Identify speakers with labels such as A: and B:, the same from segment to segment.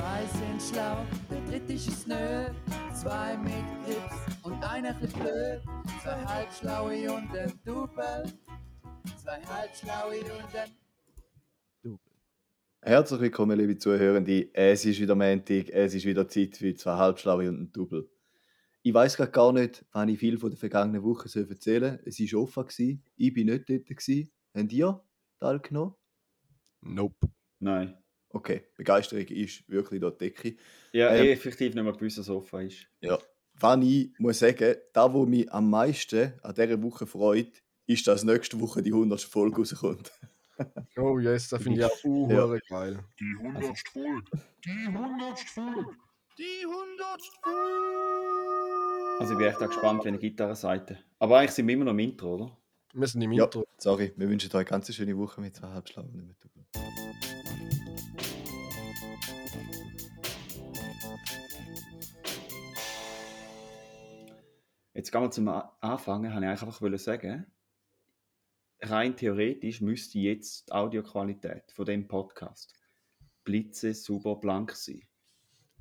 A: Zwei sind schlau, der dritte ist es nö. Zwei mit Grips und einer bisschen blöd. Zwei halbschlaue und ein Double. Zwei halbschlaue und ein
B: Herzlich willkommen, liebe Zuhörende. Es ist wieder Montag, es ist wieder Zeit für zwei Halbschlaue und ein Double. Ich weiß gerade gar nicht, wann ich viel von der vergangenen Woche erzählen soll. Es war offen, gewesen. ich bin nicht dort. Gewesen. Habt ihr teilgenommen?
C: Nope.
D: Nein.
B: Okay, Begeisterung ist wirklich dort Decke.
D: Ja,
B: Ähm,
D: effektiv nicht mehr gewusst, dass es offen ist.
B: Ja. Wann ich muss sagen, da, wo mich am meisten an dieser Woche freut, ist, dass nächste Woche die 100. Folge rauskommt.
C: Oh yes, das finde ich auch uh,
B: Ja.
C: geil.
E: Die hundertste Folge. Die hundertste Folge.
B: Die 100.
D: Also ich bin echt auch gespannt, wenn eine Gitarrenseite. Aber eigentlich sind wir immer noch im Intro, oder?
C: Wir sind im
B: Ja,
C: Intro.
B: sorry, wir wünschen euch eine ganz schöne Woche mit zwei Halbschlauen
D: Jetzt gehen wir zum A- Anfangen, habe ich einfach sagen, rein theoretisch müsste jetzt die Audioqualität von dem Podcast blitze super blank sein.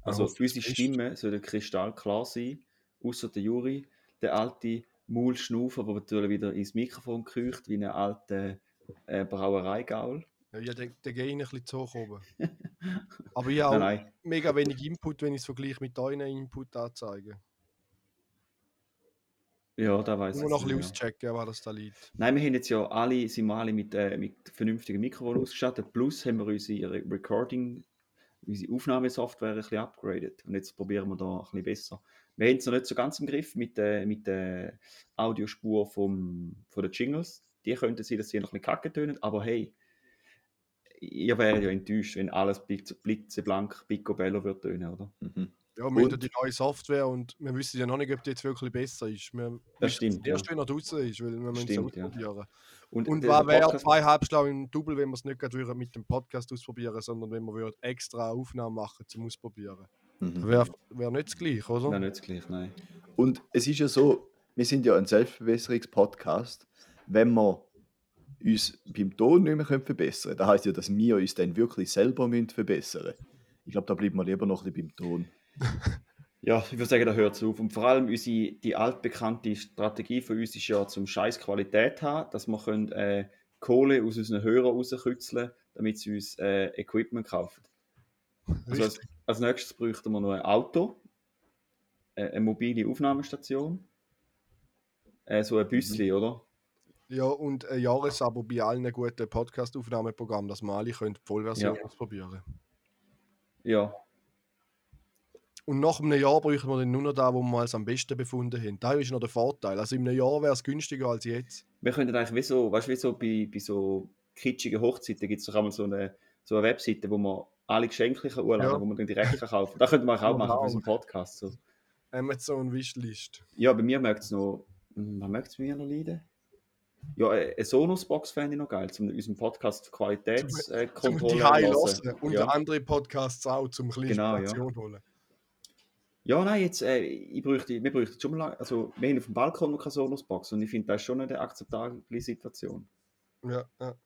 D: Also
C: hoffe,
D: unsere. Stimme soll kristallklar sein, außer der Juri, der alte Maulschnaufer, der natürlich wieder ins Mikrofon kriecht, wie ein alter äh, Brauereigaul.
C: Ja, der, der geht ein bisschen zu hoch oben. Aber ich habe mega wenig Input, wenn ich es vergleiche mit euren Input anzeigen.
D: Ja, da weiß
C: Ich muss noch ein bisschen auschecken, was das da liegt.
D: Nein, wir haben jetzt ja alle, sind wir alle mit, äh, mit vernünftigen Mikrofonen ausgestattet. Plus haben wir unsere Re- Recording, unsere Aufnahmesoftware ein bisschen upgraded. Und jetzt probieren wir da ein bisschen besser. Wir haben es noch nicht so ganz im Griff mit der, mit der Audiospur vom, von den Jingles. Die könnten sein, dass sie noch ein bisschen kacke tönen, aber hey, ihr wärt ja enttäuscht, wenn alles blitze- blitzeblank Picobello wird tönen, oder?
B: Mhm.
C: Ja, wir haben die neue Software und wir wissen ja noch nicht, ob die jetzt wirklich besser ist. Wir
D: Das stimmt,
C: Erst
D: ja.
C: wenn er draußen ist, weil wir müssen es
D: Stimmt, ja.
C: ausprobieren.
D: Und,
C: Und was wäre zwei Halbschlau im Double, wenn wir es nicht gerade mit dem Podcast ausprobieren, sondern wenn wir extra Aufnahmen machen zum Ausprobieren.
B: Mhm.
C: Wäre wär nicht das Gleiche, oder?
D: Nein, nicht das gleiche, nein.
B: Und es ist ja so, wir sind ja ein Selbstverbesserungspodcast. Wenn wir uns beim Ton nicht mehr verbessern können, dann heisst ja, dass wir uns dann wirklich selber verbessern müssen. Ich glaube, da bleiben wir lieber noch ein bisschen beim Ton.
D: Ja, ich würde sagen, da hört es auf. Und vor allem unsere, die altbekannte Strategie von uns ist ja zum Scheiß Qualität haben, dass wir können, äh, Kohle aus unseren Hörern rauskützeln, damit sie uns äh, Equipment kaufen. Also als, als nächstes bräuchten wir noch ein Auto, äh, eine mobile Aufnahmestation, äh, so ein Büsschen, oder?
C: Ja, und ein Jahresabo bei allen guten Podcast-Aufnahmeprogrammen, dass wir alle können die Vollversion
D: Ja.
C: ausprobieren
D: Ja,
C: Und nach einem Jahr bräuchten wir dann nur noch da, wo wir als am besten befunden haben. Da ist noch der Vorteil. Also in einem Jahr wäre es günstiger als jetzt.
D: wir könnten eigentlich wie so, weißt du, wie so bei, bei so kitschigen Hochzeiten gibt es doch einmal so eine, so eine Webseite, wo man alle Geschenke kann urladen,
C: Ja.
D: wo man dann direkt kann kaufen kann. Das könnte man auch machen
C: Genau.
D: für unseren Podcast. So.
C: Amazon Wishlist.
D: Ja, bei mir möchte es noch. hm, Was möchte es mir noch leiden? Ja, äh, eine Sonos-Box fände ich noch geil, um unseren Podcast Qualitätskontrolle
C: die High hören. Und
D: ja.
C: andere Podcasts auch, zum ein bisschen
D: Genau, ja.
C: Inspiration holen.
D: Ja, nein, jetzt, äh, ich bräuchte, wir bräuchten schon mal, lang- also wir haben auf dem Balkon noch keine Sonos-Box und ich finde, das ist schon eine akzeptable Situation.
C: Ja, ja.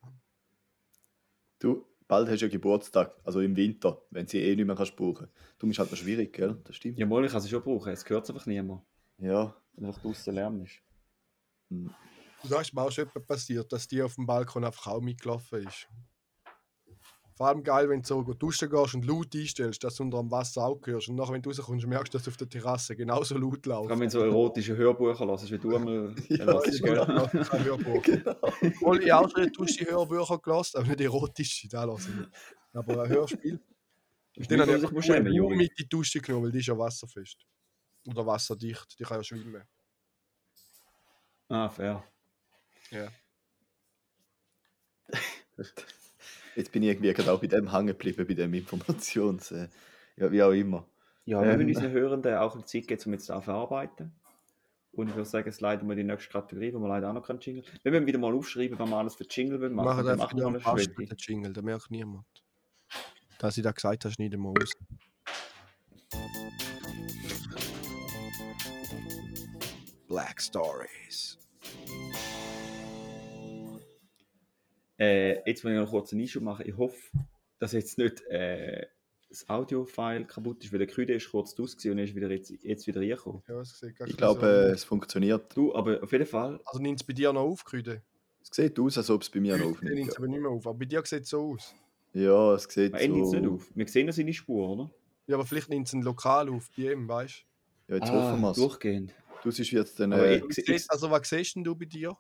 B: Du, bald hast du ja Geburtstag, also im Winter, wenn sie eh nicht mehr kannst brauchen. Du bist halt noch schwierig, gell? Das stimmt.
D: Ja, mal, ich kann sie schon brauchen, es gehört einfach niemand,
B: Ja.
D: wenn einfach draußen Lärm ist.
B: Hm.
C: Da ist mir auch schon etwas passiert, dass die auf dem Balkon einfach auch mitgelaufen ist. Vor allem geil, wenn du so duschen gehst und laut einstellst, dass du unter dem Wasser auch hörst. Und nachher, wenn du rauskommst, merkst du, dass auf der Terrasse genauso laut
D: Vor allem,
C: läuft.
D: wenn du so erotische Hörbücher hörst, wie du einmal
B: Ja,
D: hörst, gell?
C: Ja.
B: Genau.
C: Obwohl ich auch schon dusche Hörbücher gelassen, aber nicht erotische, da lasse ich nicht. Aber ein Hörspiel. Dann
D: Wie
C: habe ich
D: Juri?
C: mit in die Dusche genommen, weil die ist ja wasserfest. Oder wasserdicht, die kann ja schwimmen.
D: Ah, fair.
C: Ja.
B: Jetzt bin ich irgendwie gerade auch bei dem hängen geblieben, bei dem Informations... Äh, ja, wie auch immer.
D: Ja, wir
B: Ähm.
D: müssen unseren Hörenden auch eine Zeit geben, um jetzt zu verarbeiten. Und ich würde sagen, es leiten wir die nächste Kategorie, wo wir leider auch noch keinen Jingle. Wir müssen wieder mal aufschreiben, was wir alles für Jingle machen.
C: machen einfach
D: machen wir
C: nur einen dem Jingle, da merkt niemand. Dass ich da gesagt habe, schneiden wir aus. Black Stories.
D: Äh, jetzt will ich noch kurz einen Einschub machen. Ich hoffe, dass jetzt nicht äh, das Audio-File kaputt ist, weil der Küde ist kurz aus gewesen und er ist wieder jetzt, jetzt wieder reingekommen.
C: Ja, es sieht gar
B: Ich glaube,
C: so-
B: äh, es funktioniert.
D: Du, aber auf jeden Fall,
C: Also nimmt es bei dir noch auf, Küde?
B: Es sieht aus, als ob es bei mir noch
C: Dann nimmt
B: aufnimmt.
C: es aber nicht mehr auf. Aber bei dir sieht es so aus.
B: Ja, es sieht
D: er nimmt es nicht
B: so...
D: auf. Wir sehen ja seine Spur, oder?
C: Ja, aber vielleicht nimmt es ein Lokal auf bei ihm, weißt
B: Ja, jetzt hoffen wir es.
D: durchgehend.
B: Du siehst jetzt.
D: Aber
B: Äh,
D: ich-
C: du?
D: Ich-
C: also, was siehst denn du bei dir?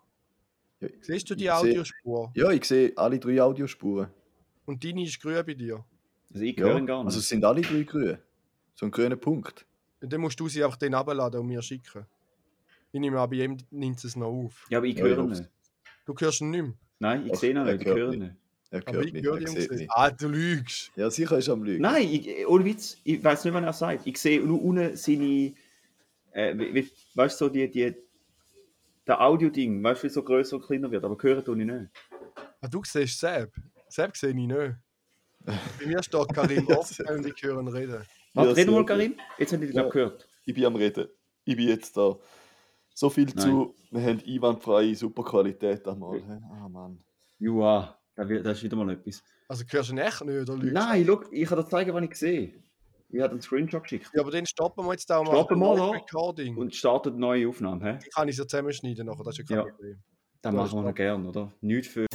B: Ja,
C: Siehst du die
B: ich seh-
C: Audiospur?
B: ja, ich sehe alle drei Audiospuren.
C: Und deine ist grün bei dir?
D: Also ich
B: Ja,
D: höre ihn gar nicht.
B: also es sind alle drei grün. So ein grüner Punkt.
C: Und dann musst du sie einfach den abladen und mir schicken. Ich nehme an, bei ihm nimmt es noch auf.
D: ja, aber ich
B: Ja,
D: höre
B: hoff's.
D: nicht.
C: Du hörst ihn nicht mehr.
D: Nein, ich sehe ihn nicht, ich höre nicht.
B: Er
C: Aber
B: hört
C: ich
B: nicht,
C: höre
B: er
C: ihn
B: sieht
C: nicht. Ah, du lügst.
B: Ja, sicher ist er am Lügen.
D: Nein, ich, ohne Witz, ich weiß nicht, was er sagt. Ich sehe nur unten seine, äh, weißt du, so die, die, der Audio-Ding, weißt du, wie so größer und kleiner wird, aber hören tue ich nicht.
C: Ah, du siehst Seb. Seb sehe ich nicht. Bei mir steht Karim offen und ich höre ihn reden.
D: Warte,
B: Ja,
D: reden wir mal, Karim. Jetzt habe ich dich
B: Ja.
D: gehört.
B: Ich bin am Reden. Ich bin jetzt da. So viel
D: Nein.
B: zu, wir haben einwandfreie Superqualität einmal. Ah, Mann.
D: Joa, das, ist wieder mal etwas.
C: Also hörst du ihn echt nicht, oder lügst
D: Nein, schau, ich kann dir zeigen, was ich sehe. Ich habe einen Screenshot geschickt.
C: Ja, aber den stoppen wir jetzt da und
D: Stoppen wir.
C: Recording. Und
D: startet neue Aufnahme. He?
C: die kann ich ja zusammenschneiden nachher, das ist ja kein
D: Ja.
C: Problem.
D: Das
C: Ja,
D: machen wir noch gern, oder? Nicht für.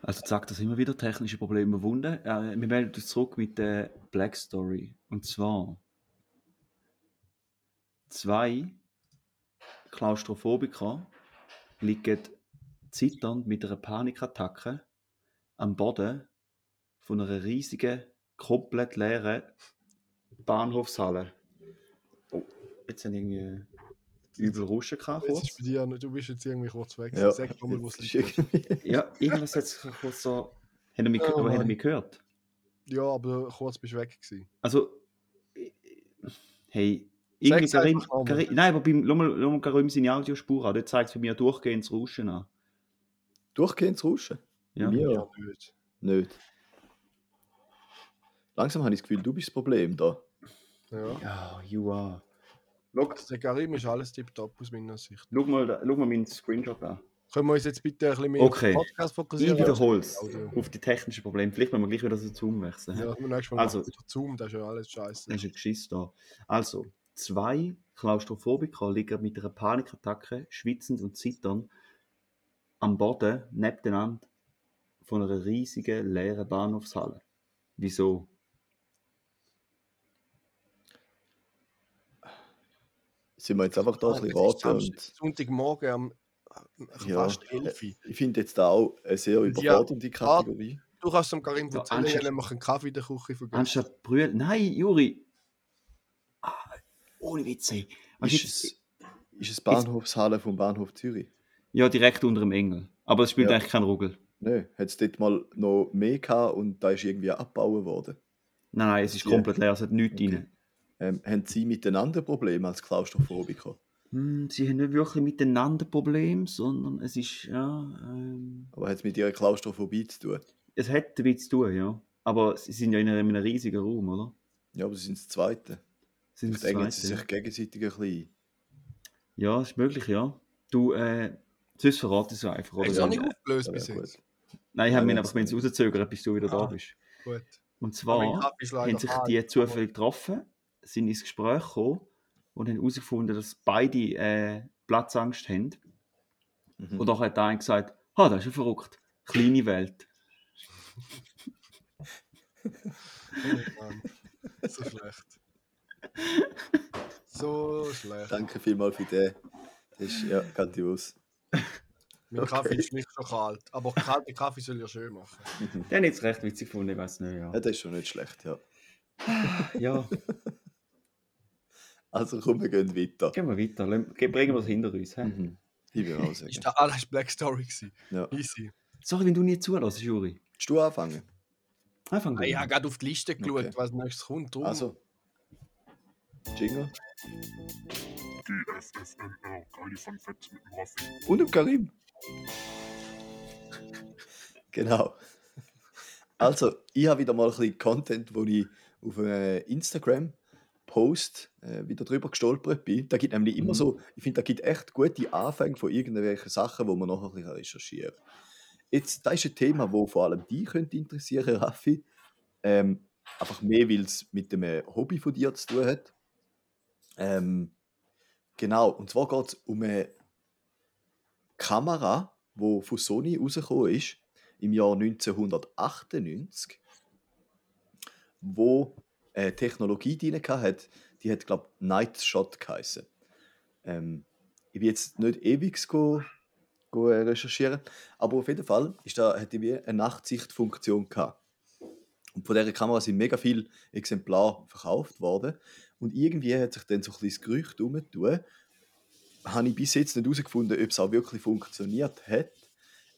D: Also zack, da sind wir wieder technische Probleme überwunden. Äh, wir melden uns zurück mit der Black Story. Und zwar zwei Klaustrophobiker liegen zitternd mit einer Panikattacke am Boden von einer riesigen, komplett leeren Bahnhofshalle. Oh, jetzt haben irgendwie übel Rauschen gehabt,
C: Jetzt ist
D: kurz.
C: bei dir, du bist jetzt irgendwie kurz weg.
B: Ja,
C: Sag mal, wo es liegt.
D: Ja, irgendwas hat es kurz so... Haben mich,
C: Oh
D: haben mich gehört?
C: Ja, aber kurz bist du weg gewesen.
D: Also, hey, irgendwie
C: Sag's
D: Karim. Karim, nein, aber beim, schau mal, schau mal Karim seine Audiospur an, dort zeigt es bei mir durchgehend das Rauschen an.
B: Durchgehend Rauschen?
D: Ja.
B: Bei mir
C: Ja, nicht.
B: nicht. Langsam habe ich das Gefühl, du bist das Problem da.
C: Ja.
D: Ja, Jua. Schau,
C: Also Der Karim ist alles tipptopp aus meiner Sicht.
D: schau mal, da- schau mal meinen Screenshot an.
C: Können wir uns jetzt bitte ein bisschen mehr
D: Okay.
C: auf den Podcast
D: Ich
C: fokussieren?
D: wiederhole es
C: Audio.
D: auf die technischen Probleme. Vielleicht müssen wir gleich wieder so Zoom wechseln.
C: Ja, wir nächstes Mal
D: Also-
C: also, Zoom, das ist ja alles scheiße.
D: Das ist ein Geschiss da. Also, zwei Klaustrophobiker liegen mit einer Panikattacke, schwitzend und zitternd, am Boden nebeneinander von einer riesigen leeren Bahnhofshalle. Wieso?
B: Sind wir jetzt einfach da ein
C: Ah,
B: bisschen raten und
C: Sonntagmorgen am äh,
B: Ja.
C: fast 11 Uhr.
B: ich finde jetzt da auch eine sehr überfordernde Kategorie.
C: Du kannst dem Karim
D: Ja,
C: erzählen,
D: anstatt-
C: er macht einen Kaffee in der Küche vergessen.
D: Anstatt brüllen. Nein, Juri! Ohne Witze. Weißt du,
B: Ist es, ist es Bahnhofshalle vom Bahnhof Zürich?
D: Ja, direkt unter dem Engel. Aber es spielt
B: Ja.
D: eigentlich keinen Ruggel.
B: Nein, hat es dort mal noch mehr gehabt und da ist irgendwie abgebaut worden.
D: Nein, nein, es ist komplett leer, es hat nichts
B: Okay.
D: rein.
B: Ähm, haben Sie miteinander Probleme als Klaustrophobiker?
D: Hm, sie haben nicht wirklich miteinander Probleme, sondern es ist, ja, ähm,
B: Aber hat es mit Ihrer Klaustrophobie zu tun?
D: es hat damit zu tun, ja. Aber sie sind ja in einem, in einem riesigen Raum, oder?
B: Ja, aber Sie sind das Zweite.
D: Sie sind
B: Sie sich gegenseitig ein bisschen.
D: Ja, ist möglich, ja. Du, äh, sonst verrate ich es einfach, oder?
C: Du auch nicht aufgelöst
B: Ja,
C: bis jetzt?
D: Nein, ich habe mich einfach es rauszögern, bis du wieder da
C: Ah.
D: bist.
C: Gut.
D: Und zwar
C: ist
D: haben sich die zufällig getroffen, sind ins Gespräch gekommen und haben herausgefunden, dass beide äh, Platzangst haben.
B: Mhm.
D: Und dann hat der eine gesagt, ha, das ist ja verrückt. Kleine Welt.
C: Oh Mann. So schlecht. So schlecht.
B: Danke vielmals für den. Das ist ja grandios.
C: Mein
B: Okay.
C: Kaffee ist nicht so kalt. Aber kalter Kaffee soll ja schön machen.
D: Der hat jetzt recht witzig gefunden, ich weiß nicht, ja.
B: Ja, das ist schon nicht schlecht, ja.
D: Ja,
B: Also komm, wir gehen weiter.
D: gehen wir weiter. Bringen wir es hinter uns. He?
B: Mhm. Ich will auch
C: Ist
B: sagen.
C: da alles Black Story gewesen?
B: Ja.
C: Easy.
D: Sorry, wenn du nie zulässt, Juri.
B: Willst du anfangen?
D: Einfach
C: Ah, Ich habe gerade auf die Liste geschaut,
B: Okay.
C: was nächstes kommt. Drum.
B: Also. Jingle.
E: GFFNR, geile Fun Facts mit dem Raffi.
B: Und im Karim. genau. Also, ich habe wieder mal ein bisschen Content, wo ich auf äh, Instagram Post äh, wieder drüber gestolpert bin. Da gibt nämlich immer
D: Mhm.
B: so, ich finde, da gibt echt gute Anfänge von irgendwelchen Sachen, wo man nachher ein bisschen recherchieren kann. Jetzt, das ist ein Thema, wo vor allem dich könnte interessieren, Raffi. Ähm, einfach mehr, weil es mit dem äh, Hobby von dir zu tun hat. Ähm, genau, und zwar geht es um eine Kamera, die von Sony rausgekommen ist, im Jahr 1998, wo eine Technologie drin hat, die hat, glaube ich, Night Shot geheißen. Ähm, ich will jetzt nicht ewig go, go recherchieren, aber auf jeden Fall ist da, hat die eine Nachtsichtfunktion gehabt. Und von dieser Kamera sind mega viele Exemplare verkauft worden. Und irgendwie hat sich dann so ein bisschen das Gerücht herumgetan, habe ich bis jetzt nicht herausgefunden, ob es auch wirklich funktioniert hat,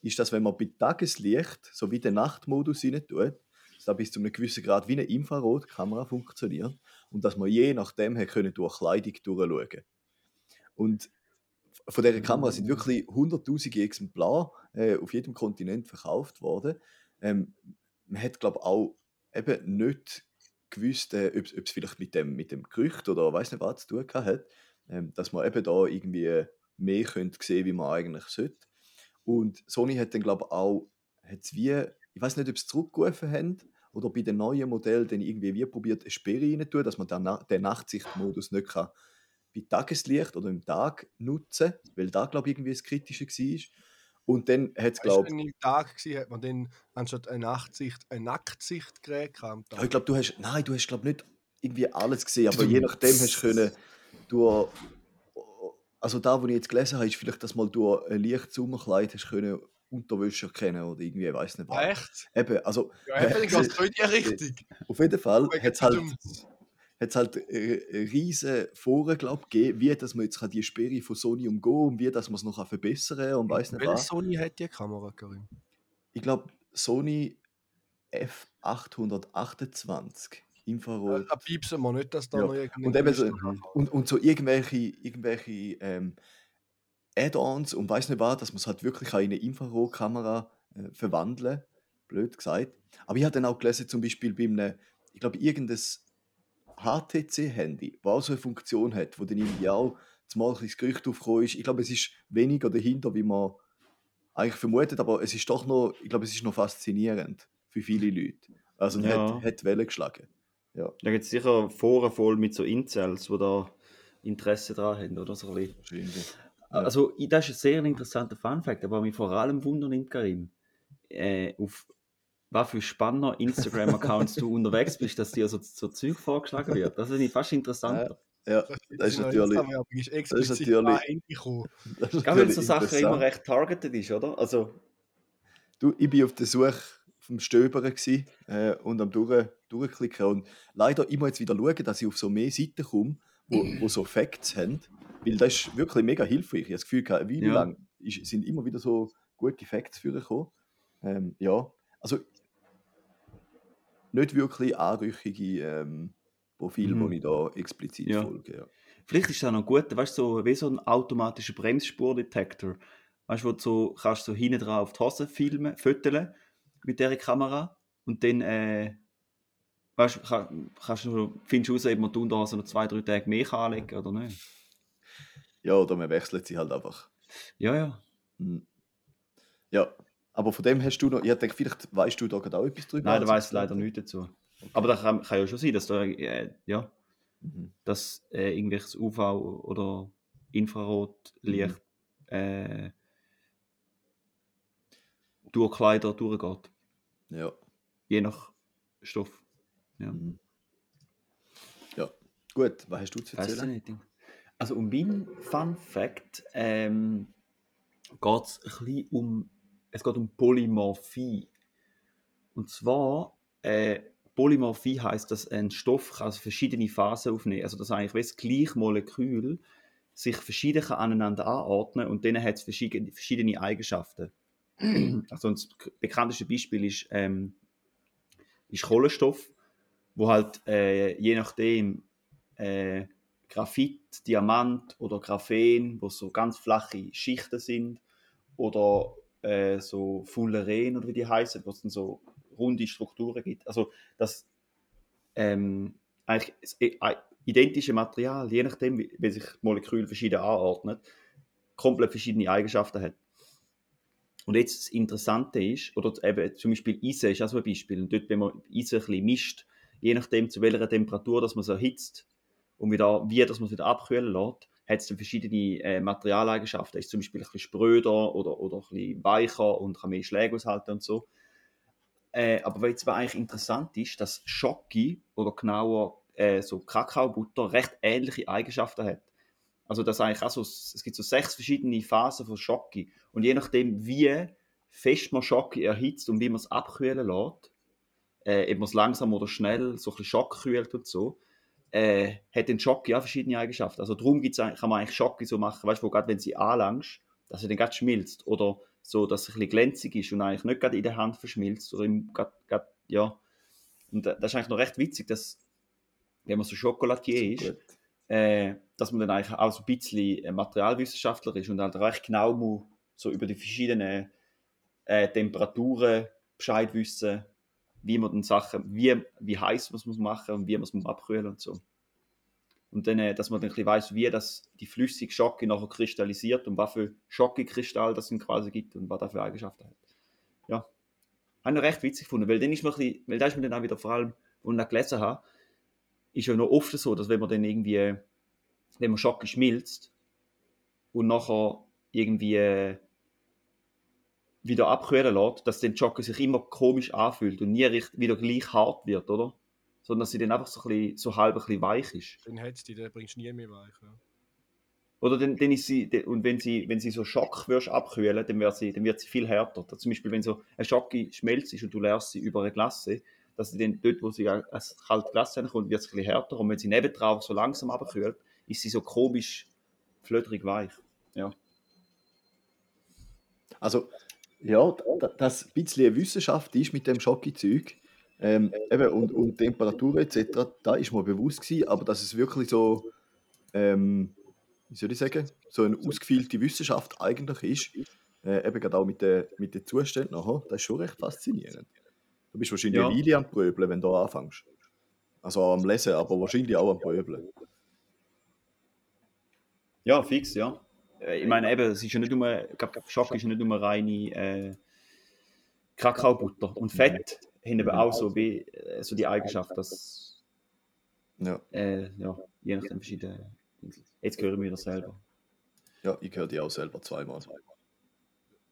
B: ist, dass wenn man bei Tageslicht so wie den Nachtmodus rein tut, dass da bis zu einem gewissen Grad wie eine Infrarotkamera funktioniert und dass man je nachdem können durch Kleidung durchschauen. Und von dieser Kamera sind wirklich hunderttausende Exemplare äh, auf jedem Kontinent verkauft worden. Ähm, man hat, glaube ich, auch eben nicht gewusst, äh, ob es vielleicht mit dem, mit dem Gerücht oder weiß nicht was zu tun hat, ähm, dass man eben da irgendwie mehr könnte sehen, wie man eigentlich sollte. Und Sony hat dann, glaube ich, auch, hat's wie, ich weiß nicht, ob sie zurückgerufen haben oder bei den neuen Modellen dann irgendwie wie probiert, eine Sperre rein dass man den, Na- den Nachtsichtmodus nicht kann bei Tageslicht oder im Tag nutzen, weil da, glaube ich, irgendwie das Kritische war. Und dann hat es, glaube
C: wenn im Tag war, hat man dann anstatt eine Nachtsicht ein Nacktsichtgerät gehabt am
B: Ja, ich glaube, du hast, nein, du hast glaube nicht irgendwie alles gesehen, aber je nachdem hast du können, durch, also da, wo ich jetzt gelesen habe, ist vielleicht, dass mal durch ein leichtes Sommerkleid hast können Unterwäsche erkennen oder irgendwie, ich weiß nicht was.
C: Echt?
B: Eben, also
C: Ja, eben, geht es in die Richtung.
B: auf jeden Fall hat es halt,
C: dem-
B: hat's halt äh, riesen Foren, glaube ich, gegeben, wie dass man jetzt die Sperre von Sony umgehen und wie dass man es noch verbessern kann und weiß nicht
C: Welche
B: was.
C: Sony hat die Kamera, Karim?
B: Ich glaube, Sony F828 Infrarot.
C: Da piepsen wir nicht, dass da
B: Ja,
C: noch irgendein
B: und eben so-
C: nachkommt.
B: Und, und so irgendwelche, irgendwelche ähm, Add-ons und weiß nicht was, dass man es halt wirklich in eine Infrarotkamera äh, verwandeln blöd gesagt. Aber ich habe dann auch gelesen, zum Beispiel bei einem, ich glaube, irgendein HTC-Handy, auch so eine Funktion hat, wo dann irgendwie auch zumal ein Gerücht aufgekommen ist. Ich glaube, es ist weniger dahinter, wie man eigentlich vermutet, aber es ist doch noch, ich glaube, es ist noch faszinierend für viele Leute. Also
D: Ja.
B: hat, hat Wellen geschlagen. Ja,
D: Da gibt es sicher Foren voll mit so Incels, die da Interesse daran haben, oder so
B: wahrscheinlich.
D: Also, das ist ein sehr interessanter Fun-Fact, aber was mich vor allem wundert, Karim, äh, auf was für spannender Instagram-Accounts du unterwegs bist, dass dir so, so Zeug vorgeschlagen wird. Das finde ich fast interessanter.
B: Ja, das ist natürlich,
C: ist
B: natürlich- das ist
D: Gerade wenn
B: natürlich
D: so Sachen immer recht targeted ist, oder? Also,
B: Du, ich bin auf der Suche vom Stöbern gsi, äh, und am durch, durchklicken und leider immer jetzt wieder schauen, dass ich auf so mehr Seiten komme, wo, wo so Facts haben, weil das ist wirklich mega hilfreich. Ich habe das Gefühl, Weile
D: Ja.
B: lang ist, sind immer wieder so gute Facts für gekommen. Ähm, ja, also nicht wirklich anrüchige ähm, Profile,
D: Mhm.
B: die ich da explizit
D: Ja.
B: folge. Ja.
D: vielleicht ist das noch gut, weißt du, so, wie so ein automatischer Bremsspurdetektor. Weißt du, wo du so, kannst so hinten dran auf die Hose filmen, fotografieren mit dieser Kamera und dann, äh, weißt du, kann, kannst du, findest du raus, ob man die Unterhose noch zwei, drei Tage mehr kann anlegen oder nicht.
B: ja, oder man wechselt sie halt einfach.
D: Ja, ja.
B: Mhm. Ja, aber von dem hast du noch, ich denke, vielleicht weißt du da gerade auch etwas drüber.
D: Nein, da weiß ich leider nichts dazu. Aber das kann, kann ja schon sein, dass da, äh, ja,
B: Mhm.
D: dass äh, irgendwelches UV- oder Infrarotlicht
B: Mhm.
D: äh, durch Kleider durchgeht.
B: Ja.
D: Je nach Stoff. Ja.
B: Mhm. Ja. Gut, was hast du zu erzählen?
D: Fascinating. Also um meinen Fun Fact ähm, geht es ein bisschen um, es geht um Polymorphie. Und zwar, äh, Polymorphie heißt, dass ein Stoff kann also verschiedene Phasen aufnehmen Also dass eigentlich das gleiche Molekül sich verschieden kann aneinander anordnen und denen hat es verschiedene, verschiedene Eigenschaften. also das bekannteste Beispiel ist, ähm, ist Kohlenstoff, wo halt äh, je nachdem äh, Graphit, Diamant oder Graphen, wo so ganz flache Schichten sind, oder äh, so Fullerene oder wie die heißen, wo es dann so runde Strukturen gibt. Also das ähm, eigentlich äh, identische Material, je nachdem, wie, wie sich Molekül verschieden anordnet, komplett verschiedene Eigenschaften hat. Und jetzt das Interessante ist, oder eben zum Beispiel Eisen ist auch so ein Beispiel. Und dort, wenn man Eisen ein bisschen mischt, je nachdem zu welcher Temperatur dass man es erhitzt und wieder, wie dass man es wieder abkühlen lässt, hat es verschiedene äh, Materialeigenschaften. Ist zum Beispiel ein bisschen spröder oder, oder ein bisschen weicher und kann mehr Schläge aushalten und so. Äh, aber was jetzt aber eigentlich interessant ist, dass Schoki oder genauer äh, so Kakaobutter recht ähnliche Eigenschaften hat. Also das eigentlich auch so, es gibt so sechs verschiedene Phasen von Schoki und je nachdem wie fest man Schoki erhitzt und wie man es abkühlen lässt, äh, ob man es langsam oder schnell so ein bisschen schockkühlt und so, äh, hat den Schoki auch verschiedene Eigenschaften. Also darum gibt's, kann man eigentlich Schoki so machen, weißt du, wo gerade wenn sie anlangst, dass sie dann gerade schmilzt oder so, dass es ein bisschen glänzig ist und eigentlich nicht gerade in der Hand verschmilzt oder im, grad, grad, ja. Und das ist eigentlich noch recht witzig, dass wenn man so Schokolatier ist,
B: Gut.
D: äh, dass man dann eigentlich auch so ein bisschen äh, Materialwissenschaftler ist und halt recht genau muss so über die verschiedenen äh, Temperaturen Bescheid wissen, wie man den Sachen, wie, wie heiß man es machen und wie man es abkühlen und so. Und dann, äh, dass man dann ein bisschen weiss, wie das die flüssige Schocke nachher kristallisiert und was für Schocke-Kristall das dann quasi gibt und was da für Eigenschaften hat. Ja. Habe ich recht witzig gefunden, weil dann ist mir ein bisschen, weil da ist mir dann auch wieder vor allem, und ich gelesen habe, ist ja noch oft so, dass wenn man dann irgendwie, wenn man Schocke schmilzt und nachher irgendwie äh, wieder abkühlen lässt, dass dann die Schocke sich immer komisch anfühlt und nie wieder gleich hart wird, oder? Sondern dass sie dann einfach so, ein bisschen, so halb ein bisschen weich ist.
C: Den hättest du, den bringst du nie mehr weich. Ja.
D: Oder dann, dann ist sie, und wenn sie, wenn sie so Schock würdest abkühlen, dann wird sie, dann wird sie viel härter. Zum Beispiel, wenn so ein Schocke schmelzt ist und du leerst sie über eine Glasse, dass sie dann dort, wo sie als kalte Glasse kommt, wird es ein bisschen härter. Und wenn sie nebendrauf so langsam abkühlt, ist sie so komisch flöterig weich. Ja.
B: Also, ja, da- das ein bisschen Wissenschaft ist mit dem Schoki-Zeug ähm, eben, und, und Temperatur etc., da ist mir bewusst gewesen, aber dass es wirklich so, ähm, wie soll ich sagen, so eine ausgefeilte Wissenschaft eigentlich ist, äh, eben gerade auch mit den mit den Zuständen nachher, das ist schon recht faszinierend. Du bist wahrscheinlich
D: Ja.
B: eine Weile am Pröbeln, wenn du anfängst. Also auch am Lesen, aber wahrscheinlich auch am Pröbeln.
D: Ja, fix, ja. Äh, Ich meine, eben, es ist ja nicht nur, ich glaube, Schock ist ja nicht nur reine äh, Kakaobutter. Und Fett haben eben auch so, wie, äh, so die Eigenschaft, dass,
B: Ja,
D: äh, ja, je nachdem verschiedene. Jetzt hören wir das selber.
B: ja ich höre die auch selber zweimal.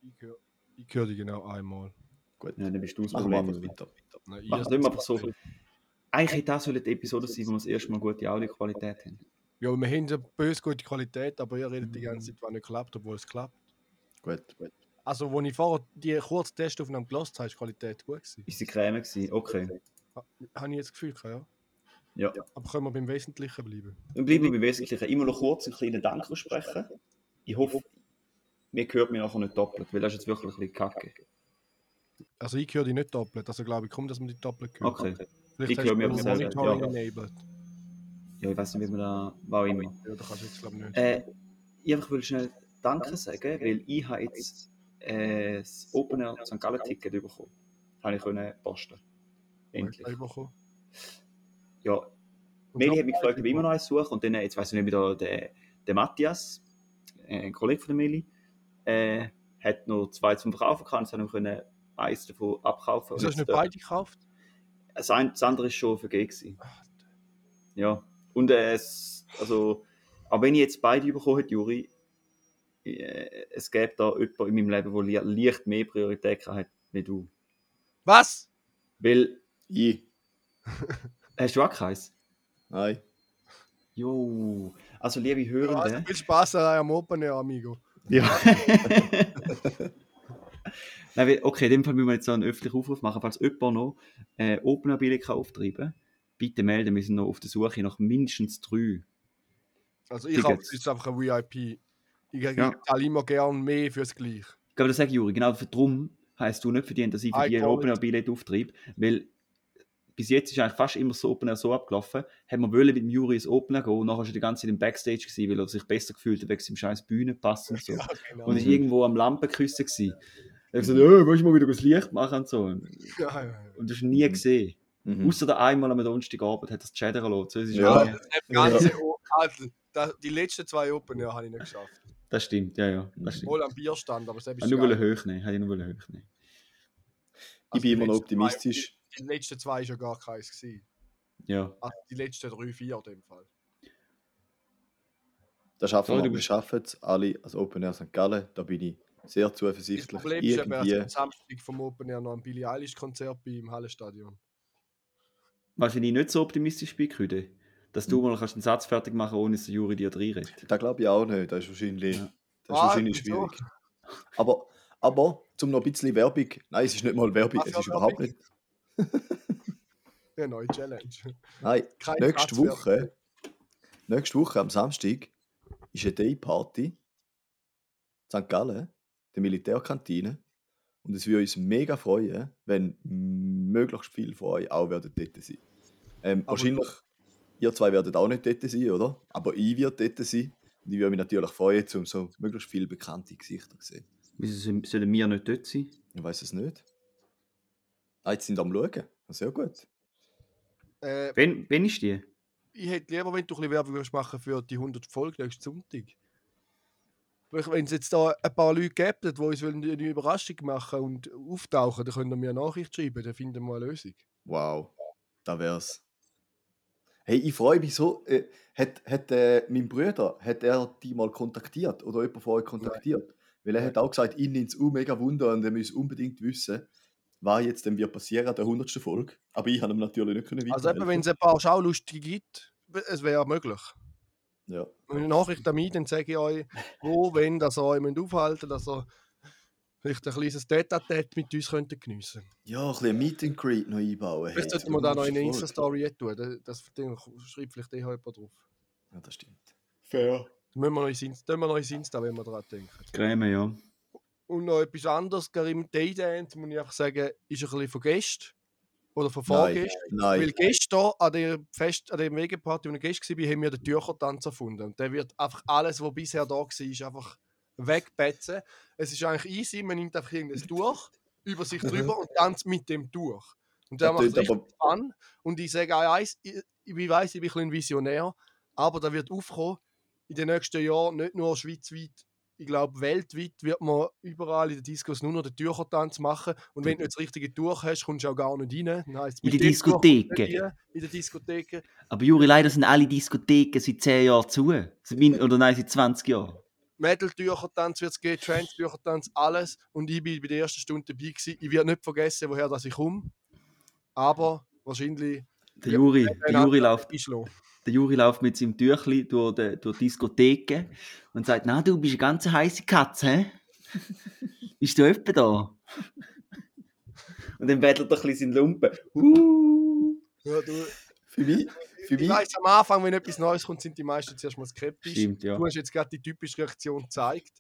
C: Ich höre ich hör die genau einmal.
B: Gut,
D: Ja, dann bist du das Problem.
B: weiter.
C: Nein,
D: Mach es nicht einfach so. Eigentlich hätte das sollte die Episode sein, wo wir das erste Mal gute Audioqualität haben.
C: Ja, wir haben eine böse gute Qualität, aber ihr redet die
D: Mhm.
C: ganze Zeit, was nicht klappt, obwohl es klappt.
B: Gut, gut.
C: Also, als ich vorher die kurze Testaufnahme gelost habe, ist die Qualität gut gewesen.
D: Ist die Creme gewesen? Okay.
C: Habe ich jetzt das Gefühl,
D: Ja.
C: ja. Aber können wir beim Wesentlichen bleiben?
D: Dann bleiben wir beim Wesentlichen. Immer noch kurz einen kleinen Dank aussprechen. Ich hoffe, mir hört mich nachher nicht doppelt, weil das ist jetzt wirklich ein bisschen kacke.
C: Also, ich höre die nicht doppelt. Also, glaube ich, kaum, dass man die doppelt hört.
D: Okay.
C: Vielleicht
D: Ich höre mich aber selber, ja.
C: enabled.
D: Ja, ich weiß nicht, wie man da, immer.
C: Ja, da kannst du jetzt, glaube ich, nicht.
D: Äh, ich einfach will schnell Danke sagen, weil ich habe jetzt äh, das Open Air St. Gallen Ticket bekommen. Habe ich können posten. Endlich. Ja,
C: Und
D: Meli hat mich gefragt, ob ich immer noch eins suche und dann, äh, jetzt weiß ich nicht wieder, der, der Matthias, äh, ein Kollege von der Meli, äh, hat noch zwei zum Verkaufen gehabt, ich können eins davon abkaufen.
C: Wieso
D: Und
C: hast du nicht beide gekauft?
D: Das, andere ist schon vergeben Ja. Und äh, es, also, aber wenn ich jetzt beide bekommen hätte, Juri, äh, es gäbe da jemanden in meinem Leben, der li leicht mehr Priorität hat wie du.
C: Was?
D: Weil,
B: Ich?
D: hast du auch keins?
B: Nein.
D: Jo, also liebe
C: Ja,
D: Hörende.
C: also viel Spaß am Open Air, amigo.
D: Ja. Nein, okay, in dem Fall müssen wir jetzt so einen öffentlichen Aufruf machen. Falls jemand noch äh, Open Air Billig auftreiben bitte melden. Wir sind noch auf der Suche nach mindestens drei.
C: Also, ich habe jetzt einfach ein VIP. Ich, ich
D: Ja.
C: zahle immer gern mehr fürs Gleich.
D: Ich glaube, das sage Juri, genau drum heisst du nicht verdient, dass ich für die. Open Air Billett auftreibe, weil bis jetzt ist eigentlich fast immer so Open Air so abgelaufen, haben wir wollen mit dem Juri ins Open Air gehen nachher war die ganze Zeit im Backstage gewesen, weil er sich besser gefühlt hat wegen seinem scheiß Bühnenpass und so.
C: Ja, genau.
D: Und ist irgendwo am Lampenküssen gewesen. Er hat gesagt, oh, willst du mal wieder das Licht machen und so. Und das hast du nie gesehen.
B: Mhm.
D: Außer der einmal am Donnerstagabend hat es chattern lassen. So, es ist
B: Ja.
D: irgendwie-
C: Das ganze O- also, da- die letzten zwei Open Air habe ich nicht geschafft.
D: das stimmt, ja, ja. Das stimmt.
C: Wohl am Bierstand, aber selbst
D: Ich nur wollen hochnehmen. Habe ich nur wollen hochnehmen.
B: Ich bin immer noch optimistisch.
C: Also Die letzten zwei ist ja gar keins gewesen.
D: Ja.
C: Also die letzten drei, vier in dem Fall.
B: Das schaffen
D: Sorry,
B: wir. Wir schaffen es alle als Open Air St. Gallen. Da bin ich sehr
C: Das
B: zuversichtlich.
C: Problem ist, eben,
B: Irgendwie.
C: also am Samstag vom Open Air noch ein Billie Eilish Konzert bei im Hallenstadion.
D: Was ich nicht so optimistisch bin, Küde, dass
B: Hm.
D: du mal kannst einen Satz fertig machen ohne dass der Jury dir reinredet.
B: Da glaube ich auch nicht. Das ist wahrscheinlich,
D: Ja.
B: das ist
C: Ah,
B: wahrscheinlich
C: wieso?
B: schwierig. Aber, aber zum noch ein bisschen Werbung. Nein, es ist nicht mal Werbung. Es ist überhaupt
C: Werbung?
B: nicht.
C: Eine neue Challenge.
B: Nein,
C: Kein
B: nächste
C: Satz
B: Woche, nächste Woche am Samstag ist eine Dayparty. St. Gallen, der Militärkantine. Und es würde uns mega freuen, wenn möglichst viele von euch auch werden dort sein. Ähm, wahrscheinlich, ihr zwei werdet auch nicht dort sein, oder? Aber ich werde dort sein. Und ich würde mich natürlich freuen, um so möglichst viele bekannte Gesichter zu sehen.
D: Wieso sollen- wir nicht dort sein?
B: Ich weiß es nicht. Ah, jetzt sind wir am Schauen. Sehr gut.
C: Äh,
D: Wenn, wenn ist die?
C: ich hätte lieber, wenn du ein bisschen Werbung würdest machen für die 100 Folge nächsten Sonntag. Wenn es jetzt da ein paar Leute gibt, die uns eine Überraschung machen und auftauchen, dann können wir mir eine Nachricht schreiben, dann finden wir eine Lösung.
B: Wow, da wär's. Hey, ich freue mich so. Äh, hat hat äh, mein Bruder, hat er die mal kontaktiert oder jemand von euch kontaktiert? Weil er
C: Nein.
B: hat auch gesagt, ihn nimmt es auch mega Wunder und er muss unbedingt wissen, was jetzt denn wird passieren an der 100. Folge. Aber ich habe ihm natürlich nicht können
C: Also eben, wenn es ein paar Schaulustige gibt, es wäre möglich.
B: Ja.
C: Wenn ich eine Nachricht an mich, dann sage ich euch, wo, wenn, dass ihr euch aufhalten müsst, dass ihr vielleicht ein kleines Tete-a-Tete mit uns könnt geniessen
B: ja, ein bisschen Meet and Greet noch einbauen.
C: Vielleicht sollten wir da noch in eine
B: 100. Folge.
C: Insta-Story tun. Das, das schreibt vielleicht eh jemand drauf.
B: Ja, das stimmt. Fair.
C: Dann müssen wir noch ins Insta, wir noch ins Insta wenn wir daran denken.
D: Creme, ja.
C: Und noch etwas anderes, gerade im Daydance, muss ich einfach sagen, ist ein bisschen von Gästen oder
B: Nein,
C: Vorgästen.
B: nein.
C: Weil gestern an der Fest, an der Wegeparty, wo ich Gast war, haben wir den Tüchertanz erfunden. Und der wird einfach alles, was bisher da war, ist einfach wegbetzen. Es ist eigentlich easy, man nimmt einfach irgendein Tuch über sich drüber und tanzt mit dem Tuch. Und der
B: Das
C: macht
B: tönt
C: richtig Fun. Und ich sage auch eins, ich, ich weiss, ich bin ein Visionär, aber da wird aufkommen, in den nächsten Jahren, nicht nur schweizweit, ich glaube, weltweit wird man überall in den Discos nur noch den Tüchertanz machen. Und wenn du nicht das richtige Tuch hast, kommst du auch gar nicht rein. Es,
D: In
C: nicht
D: Diskotheken.
C: In der Diskotheken.
D: Aber Juri, leider sind alle Diskotheken seit 10 Jahren zu. Oder nein, seit 20 Jahren.
C: Metal-Tüchertanz wird es geben, Trance-Tüchertanz, alles. Und ich bin bei der ersten Stunde dabei gewesen. Ich werde nicht vergessen, woher das ich komme. Aber wahrscheinlich
D: Der Juri, der Juri läuft
C: einschlagen.
D: Der Juri läuft mit seinem Tüchli durch die, durch die Diskotheken und sagt, na, du bist eine ganz heiße Katze, hä? Bist du öppe da? und dann bettelt er ein bisschen seinen Lumpen. Uh.
C: Ja, du,
B: Für mich, für
C: ich
B: mich,
C: weiss, am Anfang, wenn etwas Neues kommt, sind die meisten zuerst mal skeptisch.
D: Stimmt, ja.
C: Du hast jetzt gerade die typische Reaktion gezeigt.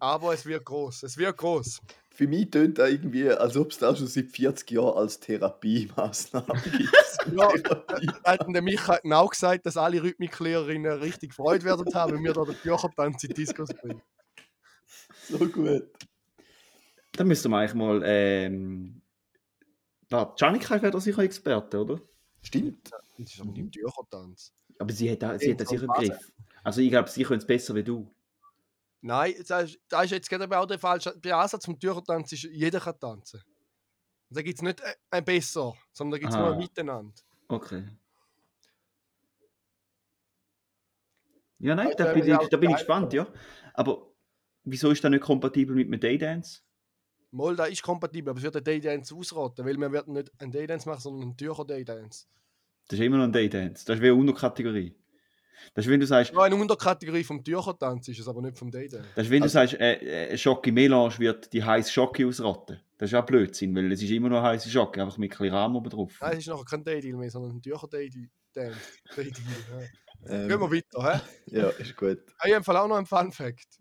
C: Aber es wird groß. Es wird groß.
B: für mich tönt das irgendwie, als ob es da schon seit 40 Jahren als Therapiemaßnahme gibt.
C: Ja,
B: Therapie.
C: hat der Micha genau gesagt, dass alle Rhythmiklehrerinnen richtig Freude werden haben, wenn wir da den Tüchertanz in die Discos bringen.
B: so gut.
D: Dann müsste man eigentlich mal. Ähm, warte, Janika wäre da sicher Experte, oder?
B: Stimmt.
C: Das ist aber nicht Tüchertanz.
D: Aber sie hat, da- sie hat das sicher im. Griff. Also ich glaube, sie können es besser wie du.
C: Nein, das ist, das ist jetzt gerade auch der falsche. Der Ansatz vom Tüchertanz ist, jeder kann tanzen. Da gibt es nicht ein- ein besser, sondern da gibt es nur ein Miteinander.
D: Okay. Ja, nein, da bin, ich, da bin ich gespannt, ja. Aber wieso ist das nicht kompatibel mit einem Daydance?
C: Mal, da ist kompatibel, aber es wird den Daydance ausraten, weil wir werden nicht einen Daydance machen, sondern einen Tücher-Daydance.
D: Das ist immer noch ein Daydance. Das ist wie eine Unterkategorie. Das ist, wenn du sagst,
C: Ja, eine Unterkategorie vom Tüchertanz ist es, aber nicht vom Daydance.
D: das ist, wenn du
B: Also-
D: sagst, äh, äh, Schocke Melange wird die heiße Schocke ausrotten. Das ist auch Blödsinn, weil es ist immer noch heiße Schocke, einfach mit ein bisschen Rahmen oben drauf.
C: Nein, es ist nachher kein Daydeel mehr, sondern ein ja.
B: Ähm,
C: Gehen wir weiter, hä?
B: ja, ist gut.
C: Ich habe im Fall auch noch einen Fun Fact.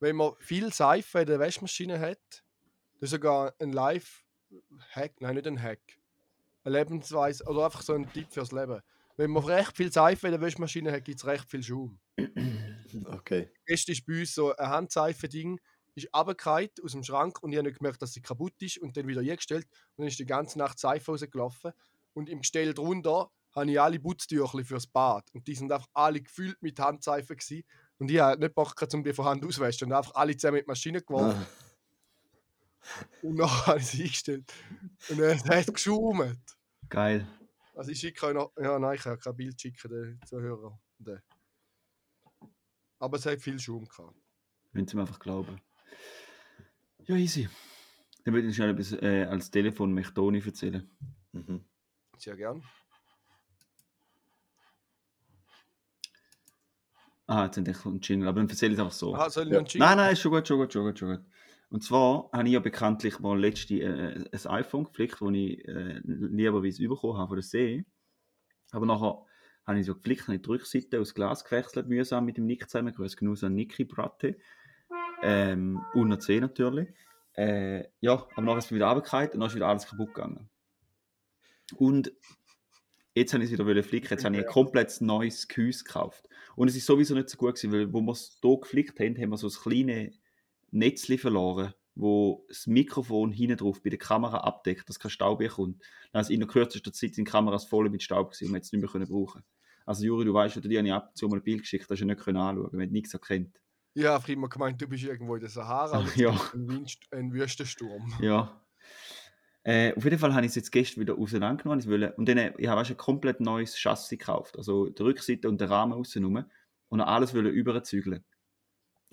C: Wenn man viel Seife in der Waschmaschine hat, das ist sogar ein Live-Hack, nein, nicht ein Hack, eine Lebensweise oder einfach so ein Tipp fürs Leben. Wenn man recht viel Seife in der Waschmaschine hat, gibt es recht viel Schaum.
B: Okay.
C: Gestern ist bei uns so ein Handseife-Ding, ist runtergefallen aus dem Schrank und ich habe nicht gemerkt, dass sie kaputt ist und dann wieder eingestellt und dann ist die ganze Nacht Seife rausgelaufen und im Gestell drunter habe ich alle Putztücher fürs Bad und die sind einfach alle gefüllt mit Handseife gewesen. und ich habe nicht Bock um die von Hand auszuwaschen und einfach alle zusammen in die Maschine geworfen
B: Ah,
C: und nachher habe ich sie eingestellt und es hat geschaumt.
D: Geil.
C: Also ich schicke euch noch, ja nein, ich kann kein Bild schicken den Zuhörern. Den. Aber es hat viel Schaum gehabt.
D: Wenn sie mir einfach glauben. Ja, easy. Dann würde ich schnell etwas äh, als Telefon Mechtoni erzählen.
B: mhm.
C: Sehr gern.
D: Ah, jetzt sind ich einen Jingle, aber dann erzähle ich es einfach so.
C: Ah, soll ich
B: Ja.
C: einen Jingle?
D: Nein, nein, ist schon gut, schon gut, schon gut, schon gut. Und zwar habe ich ja bekanntlich mal letzte äh, ein iPhone geflickt, das ich äh, lieberweise bekommen habe von der See. Aber nachher habe ich so geflickt, habe ich die Rückseite aus Glas gewechselt, mühsam mit dem Nick zusammen. Grüß genug an Niki Bratte. Ähm, und der C natürlich. Äh, ja, aber nachher ist es wieder runtergefallen und dann ist wieder alles kaputt gegangen. Und jetzt habe ich es wieder flicken. Jetzt habe ich ein komplett neues Gehäuse gekauft. Und es ist sowieso nicht so gut gewesen, weil wo wir es hier geflickt haben, haben wir so ein kleines Netzli verloren, wo das Mikrofon hinten drauf bei der Kamera abdeckt, dass kein Staub mehr kommt. Dann ist in der kürzester Zeit sind die Kameras voll mit Staub gewesen und wir es nicht mehr können brauchen. Also Juri, du weißt, oder die habe ich ab und zu mal ein Bild geschickt, das hast du nicht können anschauen, wenn du nichts erkennt.
C: Ja, ich habe immer gemeint, du bist irgendwo in der Sahara und
D: Ja.
C: einen Wüstensturm.
D: Ja. Äh, auf jeden Fall habe ich es jetzt gestern wieder auseinandergenommen. Ich wollte, und dann, äh, ich habe weißt, du, ein komplett neues Chassis gekauft. Also die Rückseite und der Rahmen außen Und alles wollte überzügeln.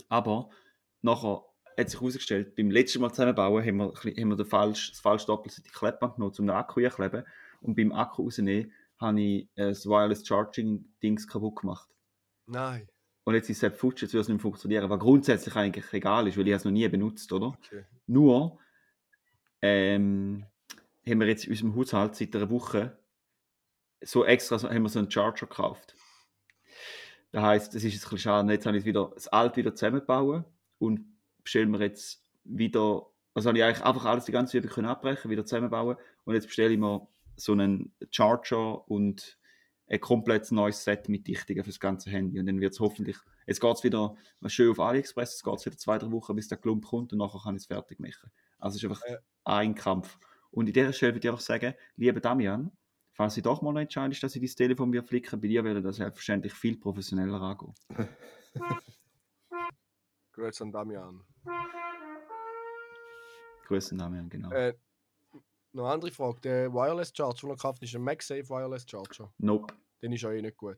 D: Aber nachher hat sich herausgestellt, beim letzten Mal zusammenbauen haben wir, haben wir den falsch, das falsche doppelseitige Klettband genommen, um den Akku einzukleben. Und beim Akku rausnehmen habe ich äh, das Wireless Charging Dings kaputt gemacht.
C: Nein.
D: Und jetzt ist es halt futsch, jetzt würde es nicht funktionieren. Was grundsätzlich eigentlich egal ist, weil ich es noch nie benutzt, oder?
C: Okay.
D: Nur ähm, haben wir jetzt in unserem Haushalt seit einer Woche so extra so, haben wir so einen Charger gekauft. Das heisst, es ist jetzt ein bisschen schade, jetzt habe ich wieder das alte wieder zusammenbauen und bestellen wir jetzt wieder, also habe ich eigentlich einfach alles die ganze Übung können abbrechen, wieder zusammenbauen und jetzt bestelle ich mir so einen Charger und ein komplett neues Set mit Dichtungen für das ganze Handy und dann wird es hoffentlich, jetzt geht es wieder schön auf AliExpress, es geht wieder zwei, drei Wochen, bis der Klump kommt und nachher kann ich es fertig machen. Also es ist einfach
C: Ja.
D: ein Kampf. Und in dieser Stelle würde ich einfach sagen, lieber Damian, falls ich doch mal entscheidest, dass ich dein Telefon mir flicke, bei dir würde das selbstverständlich viel professioneller angehen.
C: Grüß an Damian.
D: Grüßen Damian, genau.
C: Äh, noch eine andere Frage. Der Wireless Charger, den er gekauft ist ein MagSafe Wireless Charger.
D: Nope.
C: Den ist ja eh nicht gut.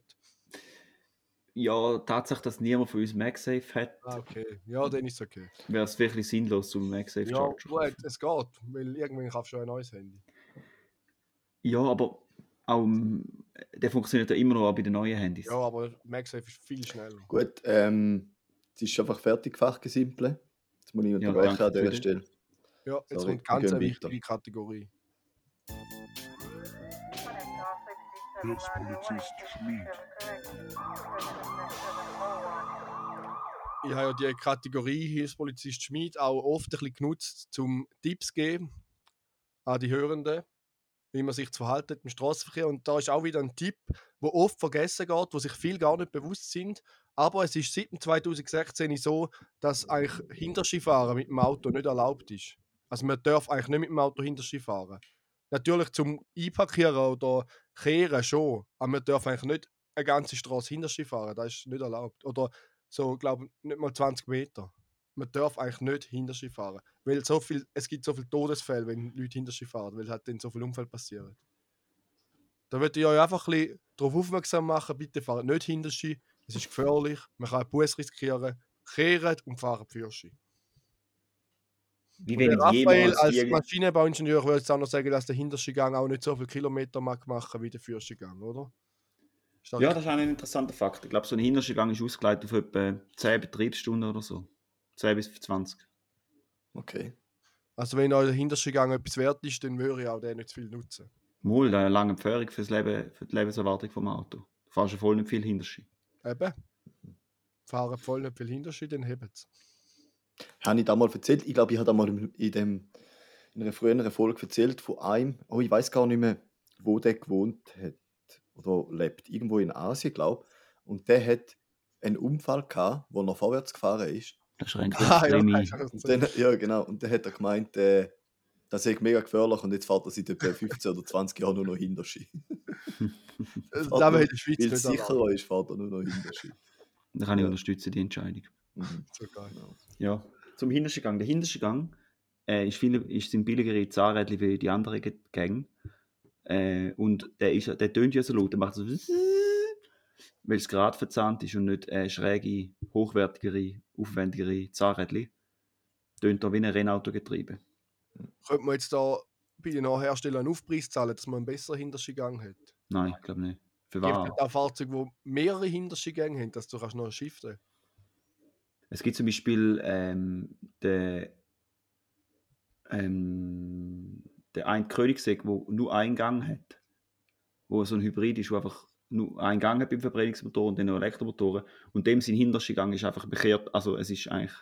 D: Ja, Tatsache, dass niemand von uns MagSafe hat,
C: Ah, okay. Ja, dann ist es okay.
D: wäre es wirklich sinnlos, zum MagSafe
C: Ja,
D: Charger zu
C: gut,
D: kaufen.
C: es geht, weil irgendwann kaufst du ein neues Handy.
D: Ja, aber auch, ähm, der funktioniert ja immer noch auch bei den neuen Handys.
C: Ja, aber MagSafe ist viel schneller.
B: Gut, ähm, es ist einfach fertig, Fachgesimple. Jetzt muss ich
D: Ja,
B: unterbrechen
D: danke
B: an dieser Stelle.
C: Ja, jetzt
B: Sorry,
C: kommt ganz eine wichtige Kategorie.
E: Hilfspolizist Schmied.
C: Ich habe ja die Kategorie Hilfspolizist Schmied auch oft ein bisschen genutzt, um Tipps zu geben an die Hörenden, wie man sich zu verhalten im Straßenverkehr. Und da ist auch wieder ein Tipp, wo oft vergessen geht, wo sich viele gar nicht bewusst sind. Aber es ist seit dem 2016 so, dass eigentlich Hinterskifahren mit dem Auto nicht erlaubt ist. Also man darf eigentlich nicht mit dem Auto Hinterski fahren. Natürlich zum Einparkieren oder Kehren schon, aber man darf eigentlich nicht eine ganze Straße Hinterski fahren. Das ist nicht erlaubt. Oder so, glaube nicht mal 20 Meter. Man darf eigentlich nicht Hinterski fahren. Weil so viel, es gibt so viele Todesfälle, wenn Leute Hinterski fahren, weil halt dann so viele Unfälle passieren. Da würde ich euch einfach ein darauf aufmerksam machen, bitte fahrt nicht Hinterski. Es ist gefährlich, man kann einen Bus riskieren, kehren und fahren Führerschein.
D: Wie wenn
C: Raphael als Maschinenbauingenieur würde jetzt auch noch sagen, dass der Hinterskigang auch nicht so viele Kilometer mag machen wie der Führerskigang, oder? Ist das
D: Ja, das ist auch ein interessanter Fakt. Ich glaube, so ein Hinterschgang ist ausgeleitet auf etwa 10 Betriebsstunden oder so. 10 bis 20.
B: Okay.
C: Also wenn euer Hinterskigang etwas wert ist, dann würde ich auch den nicht zu viel nutzen.
D: Mal, eine lange fürs Leben, für die Lebenserwartung vom Auto. Du fährst ja voll nicht viel Hinterschi.
C: Eben. Fahren voll nicht viel Hinterschi, dann hebt es.
B: Habe ich da mal erzählt? Ich glaube, ich habe da mal in, dem, in einer früheren Folge erzählt von einem, oh, ich weiß gar nicht mehr, wo der gewohnt hat oder lebt. Irgendwo in Asien, glaube ich. Und der hat einen Unfall gehabt, wo er vorwärts gefahren ist.
D: Das schränkt
C: Ah, ja,
D: extrem
C: hast
D: ein.
C: du
B: Und
C: erzählt.
B: dann, ja, genau. Und dann hat er gemeint, äh, das ist mega gefährlich und jetzt fährt er seit etwa 15 oder 20 Jahren nur noch Hinterski.
C: Das
B: nur-
C: in der Schweiz nicht
B: sicherer ist, er nur noch Hinterski.
D: Da kann ich unterstützen, die Entscheidung.
B: Mhm.
C: So geil.
D: Ja, zum hintersten Gang. Der hinterste Gang äh, ist, viel, ist sind billigere Zahnrädchen wie die anderen Ge- Gänge. Äh, und der, ist, der tönt ja so laut, der macht so weil es gerade verzahnt ist und nicht äh, schräge, hochwertigere, aufwendigere Zahnrädchen. Tönt da wie ein Rennautogetriebe.
C: Könnte man jetzt da bei den Herstellern einen Aufpreis zahlen, dass man einen besseren Hinterstegang hat?
D: Nein, ich glaube nicht. Für
C: Gibt
D: wahr.
C: es auch Fahrzeuge, die mehrere Hinterstegänge haben, dass du kannst noch shiften
D: Es gibt zum Beispiel ähm, den, ähm, der ein Königsegg, der nur einen Gang hat, wo so ein Hybrid ist, wo einfach nur einen Gang hat beim Verbrennungsmotor und dann noch Elektromotoren. Und dem sein hinterster Gang ist einfach bekehrt. Also es ist eigentlich.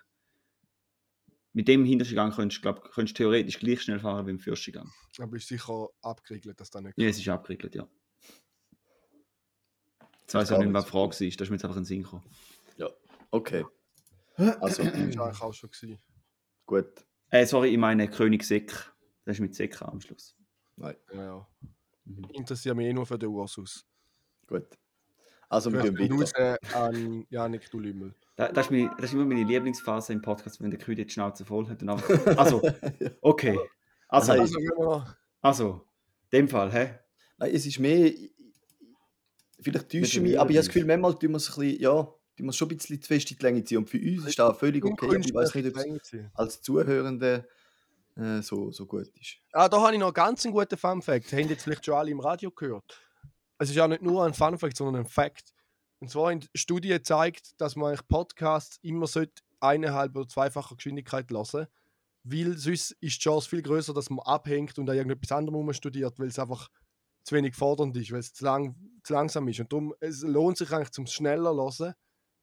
D: Mit dem hintersten Gang könntest du glaub, könntest du theoretisch gleich schnell fahren wie im fürsten Gang.
C: Aber ist sicher abgeriegelt, dass das nicht
D: Ja, es ist abgeriegelt, ja. Jetzt
B: Das
D: weiß ich nicht,
B: man
D: was die Frage war. Da ist mir jetzt einfach ein Sinn gekommen.
B: Okay. Also,
C: Das ist eigentlich auch schon gewesen.
B: gut.
D: Äh, sorry, ich meine Königsegg. Das ist mit Sekk am Schluss.
B: Nein,
C: Ja, ja.
D: Mhm.
C: Interessiert mich eh nur für den Ursus.
B: gut. Also, wir gehen weiter.
C: an Janik Dulümmel.
D: Da, das, ist meine, das ist immer meine Lieblingsphase im Podcast, wenn der Kühe die Schnauze voll hat. Und einfach, also, okay. Also,
B: Nein.
C: Also, wir,
D: also, in dem Fall, hä?
B: Nein, es ist mehr. Vielleicht täusche ich mich, aber ich habe das Gefühl, manchmal tun wir es ein bisschen, ja, tun wir schon ein bisschen zu fest in die Länge ziehen. Und für uns ist das völlig okay. Ich weiß nicht, ob es als Zuhörende äh, so, so gut ist.
C: Ah, da habe ich noch ganz einen guten Fun Fact. Haben jetzt vielleicht schon alle im Radio gehört. Es ist ja nicht nur ein Fun Fact, sondern ein Fact. Und zwar in Studie zeigt, dass man Podcasts immer sollte eineinhalb oder zweifacher Geschwindigkeit lassen, weil sonst ist die Chance viel größer, dass man abhängt und an irgendetwas anderem studiert, weil es einfach zu wenig fordernd ist, weil es zu, lang, zu langsam ist. Und darum es lohnt sich eigentlich zum schneller hören,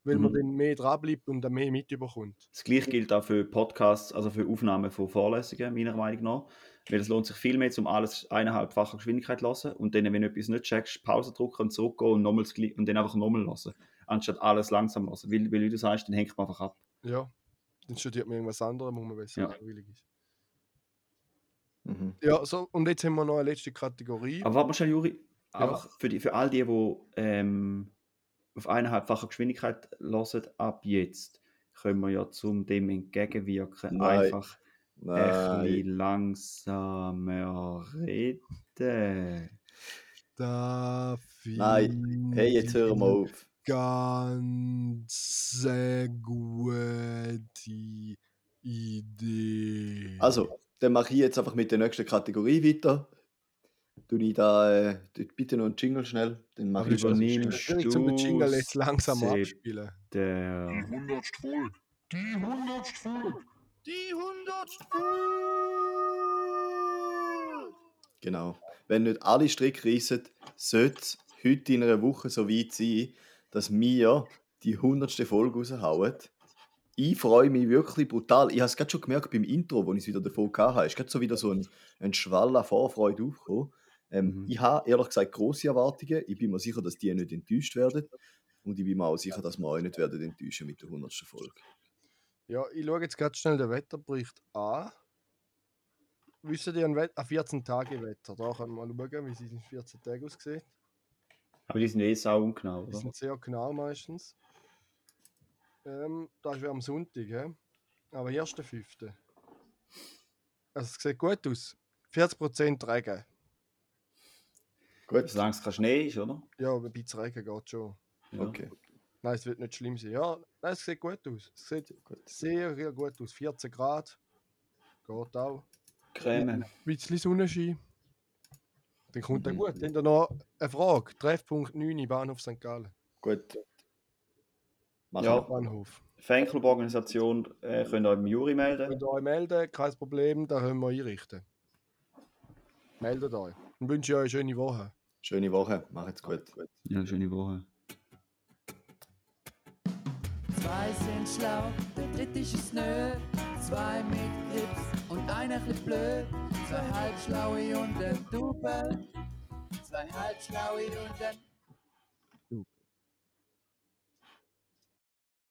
C: weil man
D: Mhm.
C: dann mehr dranbleibt und dann mehr mitbekommt.
D: Das gleiche gilt auch für Podcasts, also für Aufnahmen von Vorlesungen, meiner Meinung nach. Weil es lohnt sich viel mehr, um alles eineinhalbfacher Geschwindigkeit zu lassen und dann, wenn du etwas nicht checkst, Pause drücken und zurückgehen und, nochmal das Gleiche- und dann einfach nochmal lassen. Anstatt alles langsam lassen. Weil, weil, wie du sagst, dann hängt man einfach ab.
C: Ja, dann studiert man irgendwas anderes, wo man besser
D: Ja.
C: langweilig ist.
B: Mhm.
C: Ja, so, und jetzt haben wir noch eine letzte Kategorie.
D: Aber warte mal schnell, Juri. Einfach für, die, für all die, die ähm, auf eineinhalbfacher Geschwindigkeit hören, ab jetzt können wir ja zum dem entgegenwirken
B: Nein.
D: einfach ein
B: Nein.
D: bisschen langsamer reden.
C: Da
B: Nein. Hey, jetzt hören wir auf.
C: Ganz gute Idee.
B: Also, dann mache ich jetzt einfach mit der nächsten Kategorie weiter. Du ich da äh, bitte noch einen Jingle schnell. Dann mache ich schon.
D: übernimmst
C: ich zum Jingle jetzt langsam abspielen.
E: Die
D: Der
E: hundertste Folge. Die hundertste Folge.
C: Die hundertste
B: Genau. Wenn nicht alle Stricke reissen, sollte es heute in einer Woche so weit sein, dass wir die hundertste Folge raushauen. Ich freue mich wirklich brutal. Ich habe es gerade schon gemerkt beim Intro, wo ich es wieder davon hatte. Es ist gerade so wieder so ein, ein Schwall an Vorfreude aufgekommen. Ähm,
D: Mhm.
B: Ich habe ehrlich gesagt große Erwartungen. Ich bin mir sicher, dass die nicht enttäuscht werden. Und ich bin mir auch sicher, dass wir euch nicht werden enttäuschen mit der hundertsten Folge.
C: Ja, ich schaue jetzt ganz schnell den Wetterbericht an. Wissen ihr ein, Wett ein 14-Tage-Wetter? Da können wir mal schauen, wie es in 14 Tagen aussieht.
D: aber die sind eh sau ungenau,
C: Die
D: oder?
C: sind sehr genau meistens. Ähm, das ist ja am Sonntag, he? aber 1.5. Also es sieht gut aus. 40% Regen.
B: Gut,
D: Solange es kein Schnee ist, oder?
C: Ja, ein bisschen Regen geht schon.
D: Ja.
B: okay.
C: Nein, es wird nicht schlimm sein. Ja, nein, es sieht gut aus. Es sieht
B: Gut.
C: sehr, sehr gut aus. 14 Grad. Geht auch.
D: Creme.
C: Ein bisschen Sonnenschein. Dann kommt er
B: Mhm.
C: gut. Dann noch eine Frage. Treffpunkt 9 Bahnhof St. Gallen.
B: Gut. Machen
D: Ja.
C: Bahnhof.
D: Fanclub-Organisation äh, könnt ihr im Juri melden.
C: Könnt ihr euch melden, kein Problem, da können wir einrichten. Meldet euch. Dann wünsche ich euch eine schöne Woche.
B: Schöne Woche. Macht's gut.
D: Ja, schöne Woche.
A: Zwei sind schlau, der dritte ist nö. Zwei mit Grips und einer chli blöd. Zwei halbschlaue und ein Double. Zwei halbschlaue und ein